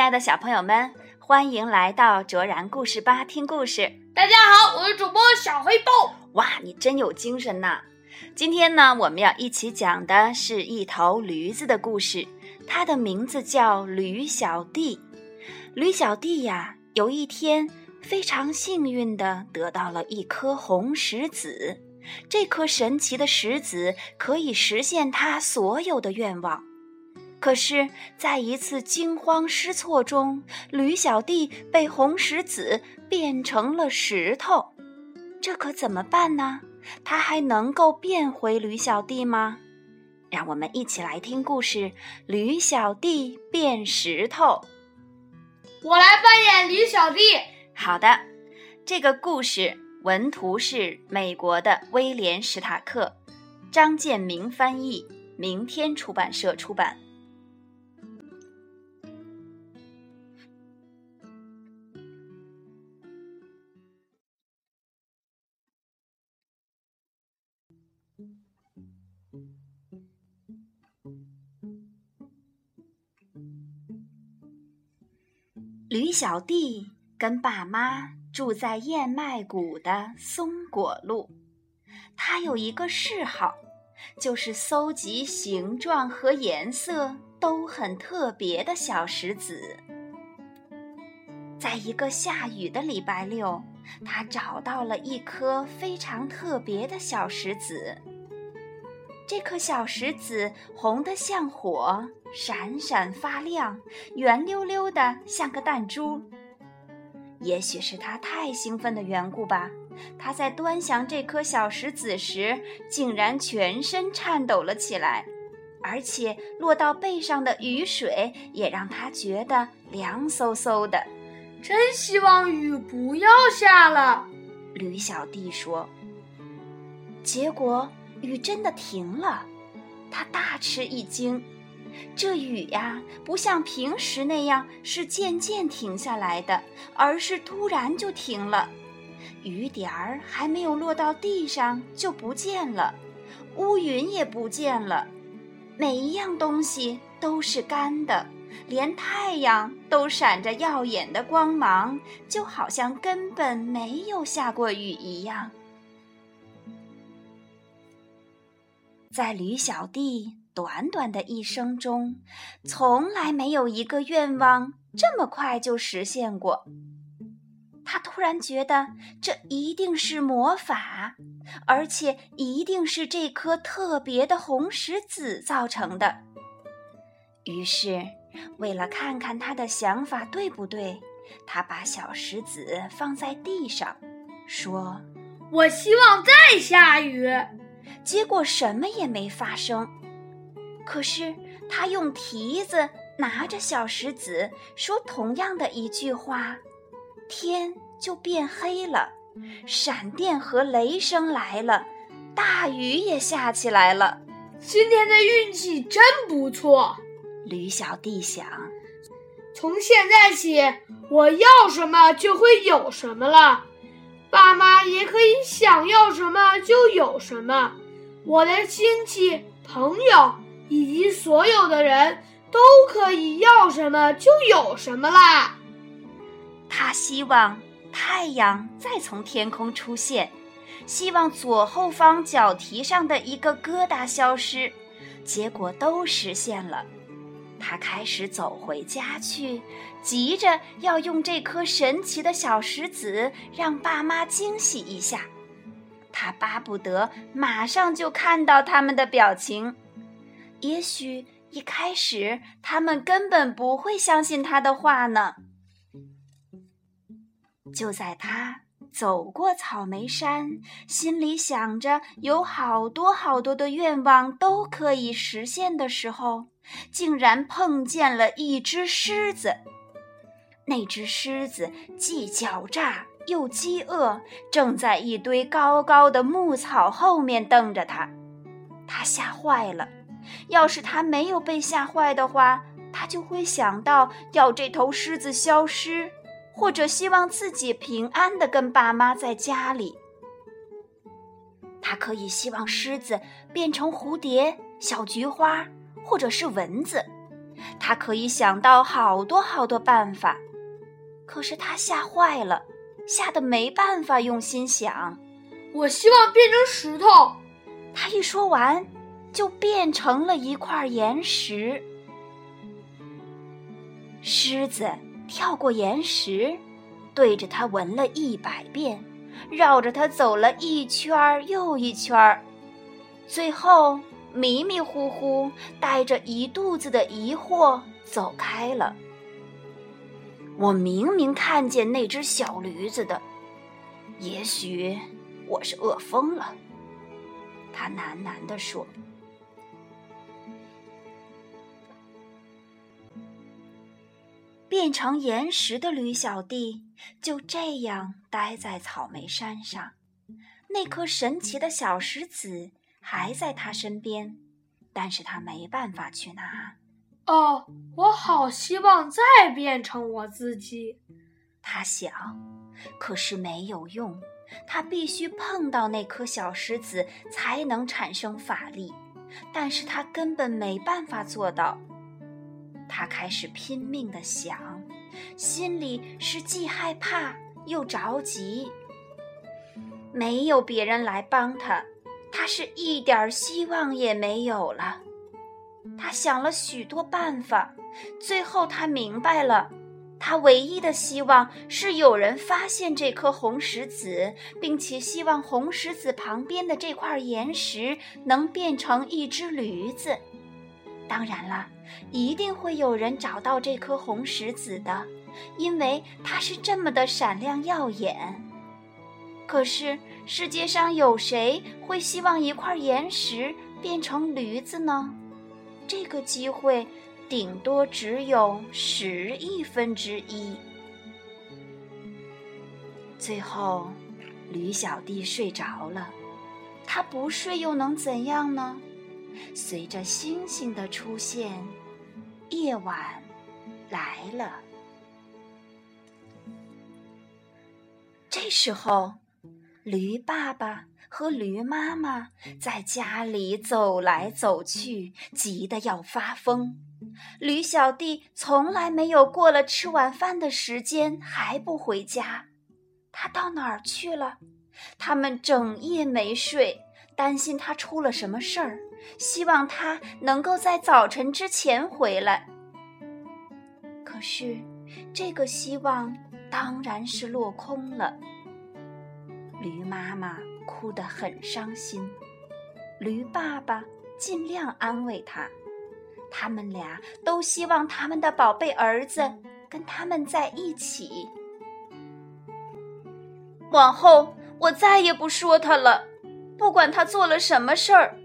亲爱的小朋友们，欢迎来到卓然故事吧听故事。大家好，我是主播小黑豹。哇，你真有精神呐！今天呢，我们要一起讲的是一头驴子的故事，它的名字叫驴小弟。驴小弟呀，有一天非常幸运地得到了一颗红石子，这颗神奇的石子可以实现他所有的愿望。可是，在一次惊慌失措中，驴小弟被红石子变成了石头，这可怎么办呢？他还能够变回驴小弟吗？让我们一起来听故事《驴小弟变石头》。我来扮演驴小弟。好的，这个故事文图是美国的威廉·史塔克，张建明翻译，明天出版社出版。小弟跟爸妈住在燕麦谷的松果路。他有一个嗜好，就是搜集形状和颜色都很特别的小石子。在一个下雨的礼拜六，他找到了一颗非常特别的小石子。这颗小石子红得像火，闪闪发亮，圆溜溜的像个弹珠。也许是他太兴奋的缘故吧，他在端详这颗小石子时，竟然全身颤抖了起来，而且落到背上的雨水也让他觉得凉飕飕的。真希望雨不要下了，驴小弟说。结果。雨真的停了，他大吃一惊。这雨呀，不像平时那样是渐渐停下来的，而是突然就停了。雨点儿还没有落到地上就不见了，乌云也不见了，每一样东西都是干的，连太阳都闪着耀眼的光芒，就好像根本没有下过雨一样。在驴小弟短短的一生中，从来没有一个愿望这么快就实现过。他突然觉得这一定是魔法，而且一定是这颗特别的红石子造成的。于是，为了看看他的想法对不对，他把小石子放在地上，说：“我希望再下雨。”结果什么也没发生，可是他用蹄子拿着小石子，说同样的一句话，天就变黑了，闪电和雷声来了，大雨也下起来了。今天的运气真不错，驴小弟想。从现在起，我要什么就会有什么了，爸妈也可以想要什么就有什么。我的亲戚、朋友以及所有的人都可以要什么就有什么啦。他希望太阳再从天空出现，希望左后方脚蹄上的一个疙瘩消失，结果都实现了。他开始走回家去，急着要用这颗神奇的小石子让爸妈惊喜一下。他巴不得马上就看到他们的表情，也许一开始他们根本不会相信他的话呢。就在他走过草莓山，心里想着有好多好多的愿望都可以实现的时候，竟然碰见了一只狮子。那只狮子既狡诈。又饥饿，正在一堆高高的牧草后面瞪着他，他吓坏了。要是他没有被吓坏的话，他就会想到要这头狮子消失，或者希望自己平安的跟爸妈在家里。他可以希望狮子变成蝴蝶、小菊花，或者是蚊子。他可以想到好多好多办法。可是他吓坏了，吓得没办法用心想。我希望变成石头。他一说完，就变成了一块岩石。狮子跳过岩石，对着它闻了一百遍，绕着它走了一圈又一圈，最后迷迷糊糊带着一肚子的疑惑走开了。我明明看见那只小驴子的，也许我是饿疯了。他喃喃地说。变成岩石的驴小弟就这样待在草莓山上，那颗神奇的小石子还在他身边，但是他没办法去拿。哦，我好希望再变成我自己，他想，可是没有用，他必须碰到那颗小石子才能产生法力，但是他根本没办法做到。他开始拼命的想，心里是既害怕又着急。没有别人来帮他，他是一点希望也没有了。他想了许多办法，最后他明白了，他唯一的希望是有人发现这颗红石子，并且希望红石子旁边的这块岩石能变成一只驴子。当然了，一定会有人找到这颗红石子的，因为它是这么的闪亮耀眼。可是世界上有谁会希望一块岩石变成驴子呢？这个机会顶多只有十亿分之一。最后，驴小弟睡着了，他不睡又能怎样呢？随着星星的出现，夜晚来了。这时候，驴爸爸和驴妈妈在家里走来走去，急得要发疯。驴小弟从来没有过了吃晚饭的时间还不回家，他到哪儿去了？他们整夜没睡，担心他出了什么事儿。希望他能够在早晨之前回来。可是，这个希望当然是落空了。驴妈妈哭得很伤心，驴爸爸尽量安慰他。他们俩都希望他们的宝贝儿子跟他们在一起。往后，我再也不说他了，不管他做了什么事儿。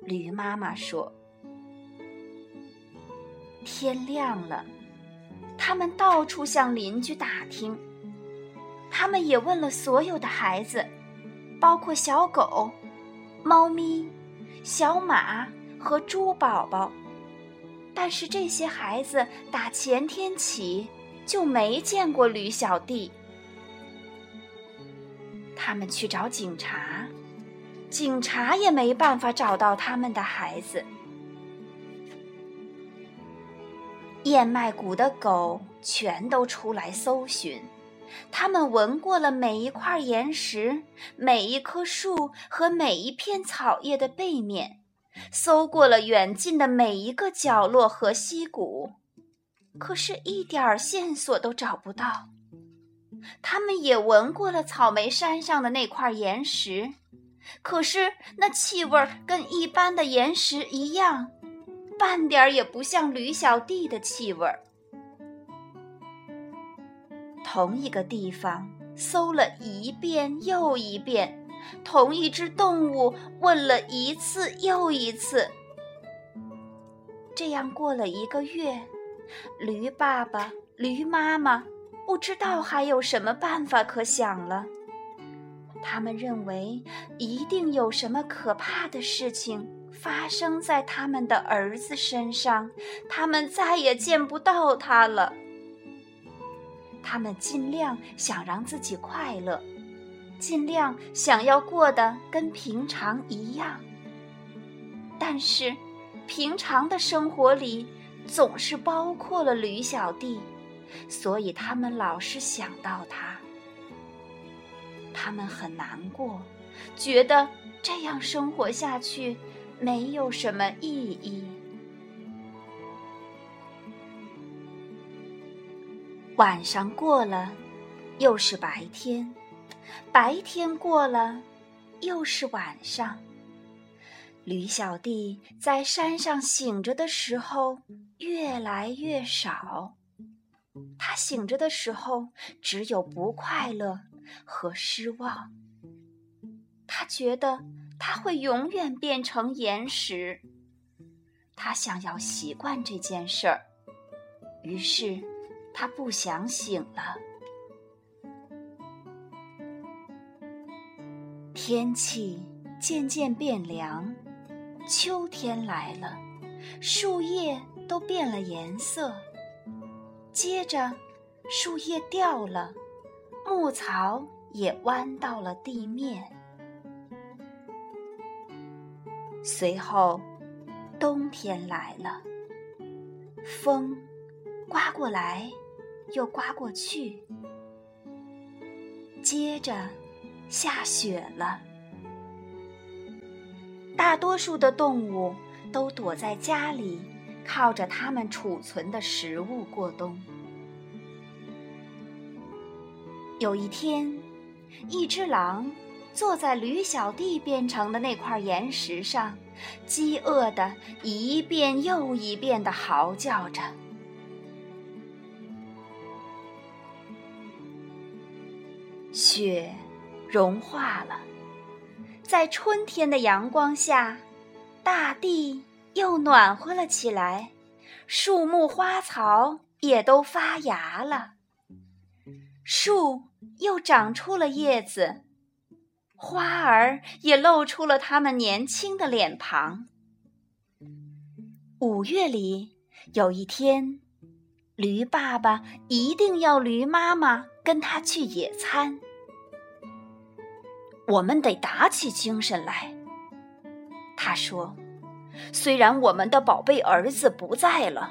驴妈妈说：“天亮了，他们到处向邻居打听，他们也问了所有的孩子，包括小狗、猫咪、小马和猪宝宝。但是这些孩子打前天起就没见过驴小弟。他们去找警察。”警察也没办法找到他们的孩子。燕麦谷的狗全都出来搜寻，他们闻过了每一块岩石、每一棵树和每一片草叶的背面，搜过了远近的每一个角落和溪谷，可是一点线索都找不到。他们也闻过了草莓山上的那块岩石。可是那气味跟一般的岩石一样，半点也不像驴小弟的气味。同一个地方搜了一遍又一遍，同一只动物问了一次又一次。这样过了一个月，驴爸爸、驴妈妈不知道还有什么办法可想了。他们认为一定有什么可怕的事情发生在他们的儿子身上，他们再也见不到他了。他们尽量想让自己快乐，尽量想要过得跟平常一样，但是平常的生活里总是包括了驴小弟，所以他们老是想到他。他们很难过，觉得这样生活下去没有什么意义。晚上过了，又是白天；白天过了，又是晚上。驴小弟在山上醒着的时候越来越少，他醒着的时候只有不快乐。和失望，他觉得他会永远变成岩石。他想要习惯这件事儿，于是他不想醒了。天气渐渐变凉，秋天来了，树叶都变了颜色。接着，树叶掉了。牧草也弯到了地面。随后，冬天来了，风刮过来，又刮过去。接着，下雪了。大多数的动物都躲在家里，靠着它们储存的食物过冬。有一天，一只狼坐在驴小弟变成的那块岩石上，饥饿的一遍又一遍的嚎叫着。雪融化了，在春天的阳光下，大地又暖和了起来，树木花草也都发芽了，树。又长出了叶子，花儿也露出了它们年轻的脸庞。五月里有一天，驴爸爸一定要驴妈妈跟他去野餐。我们得打起精神来，他说：“虽然我们的宝贝儿子不在了，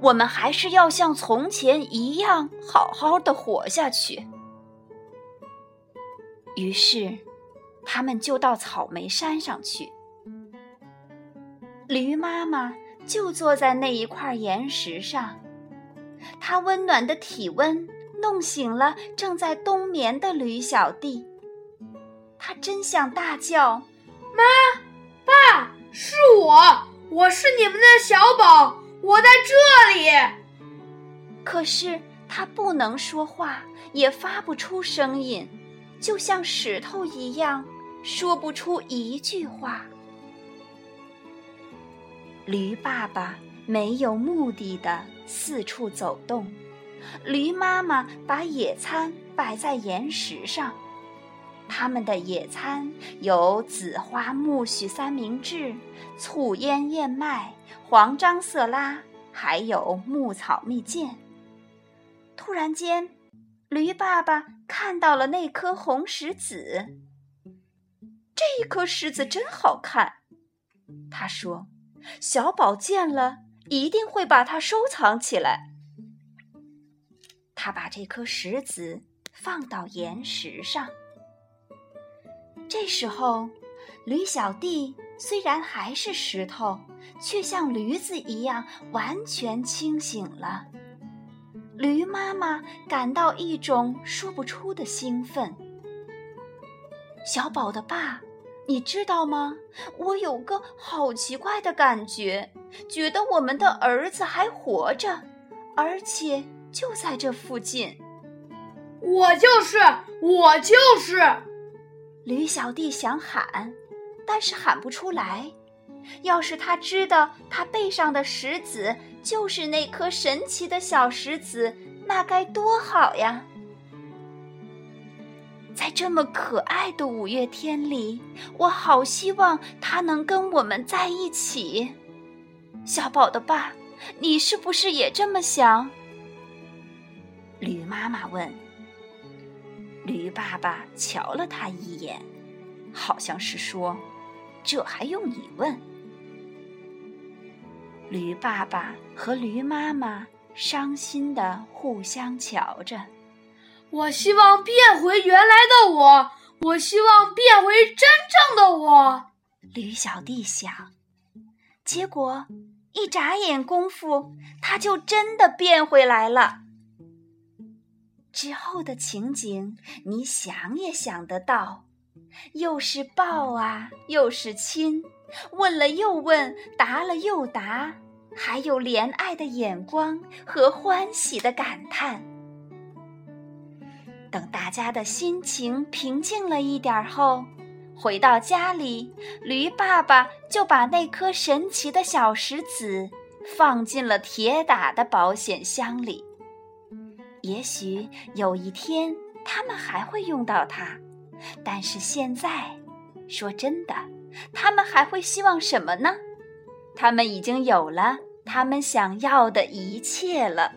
我们还是要像从前一样好好的活下去。”于是，他们就到草莓山上去。驴妈妈就坐在那一块岩石上，它温暖的体温弄醒了正在冬眠的驴小弟。他真想大叫：“妈，爸，是我，我是你们的小宝，我在这里。”可是他不能说话，也发不出声音。就像石头一样，说不出一句话。驴爸爸没有目的的四处走动，驴妈妈把野餐摆在岩石上。他们的野餐有紫花苜蓿三明治、醋腌燕麦、黄樟色拉，还有牧草蜜饯。突然间。驴爸爸看到了那颗红石子，这一颗石子真好看。他说：“小宝见了一定会把它收藏起来。”他把这颗石子放到岩石上。这时候，驴小弟虽然还是石头，却像驴子一样完全清醒了。驴妈妈感到一种说不出的兴奋。小宝的爸，你知道吗？我有个好奇怪的感觉，觉得我们的儿子还活着，而且就在这附近。我就是，我就是。驴小弟想喊，但是喊不出来。要是他知道他背上的石子就是那颗神奇的小石子，那该多好呀！在这么可爱的五月天里，我好希望他能跟我们在一起。小宝的爸，你是不是也这么想？驴妈妈问。驴爸爸瞧了他一眼，好像是说：“这还用你问？”驴爸爸和驴妈妈伤心的互相瞧着。我希望变回原来的我，我希望变回真正的我。驴小弟想，结果一眨眼功夫，他就真的变回来了。之后的情景，你想也想得到，又是抱啊，又是亲，问了又问，答了又答，还有怜爱的眼光和欢喜的感叹。等大家的心情平静了一点后，回到家里，驴爸爸就把那颗神奇的小石子放进了铁打的保险箱里。也许有一天他们还会用到它，但是现在，说真的，他们还会希望什么呢？他们已经有了他们想要的一切了。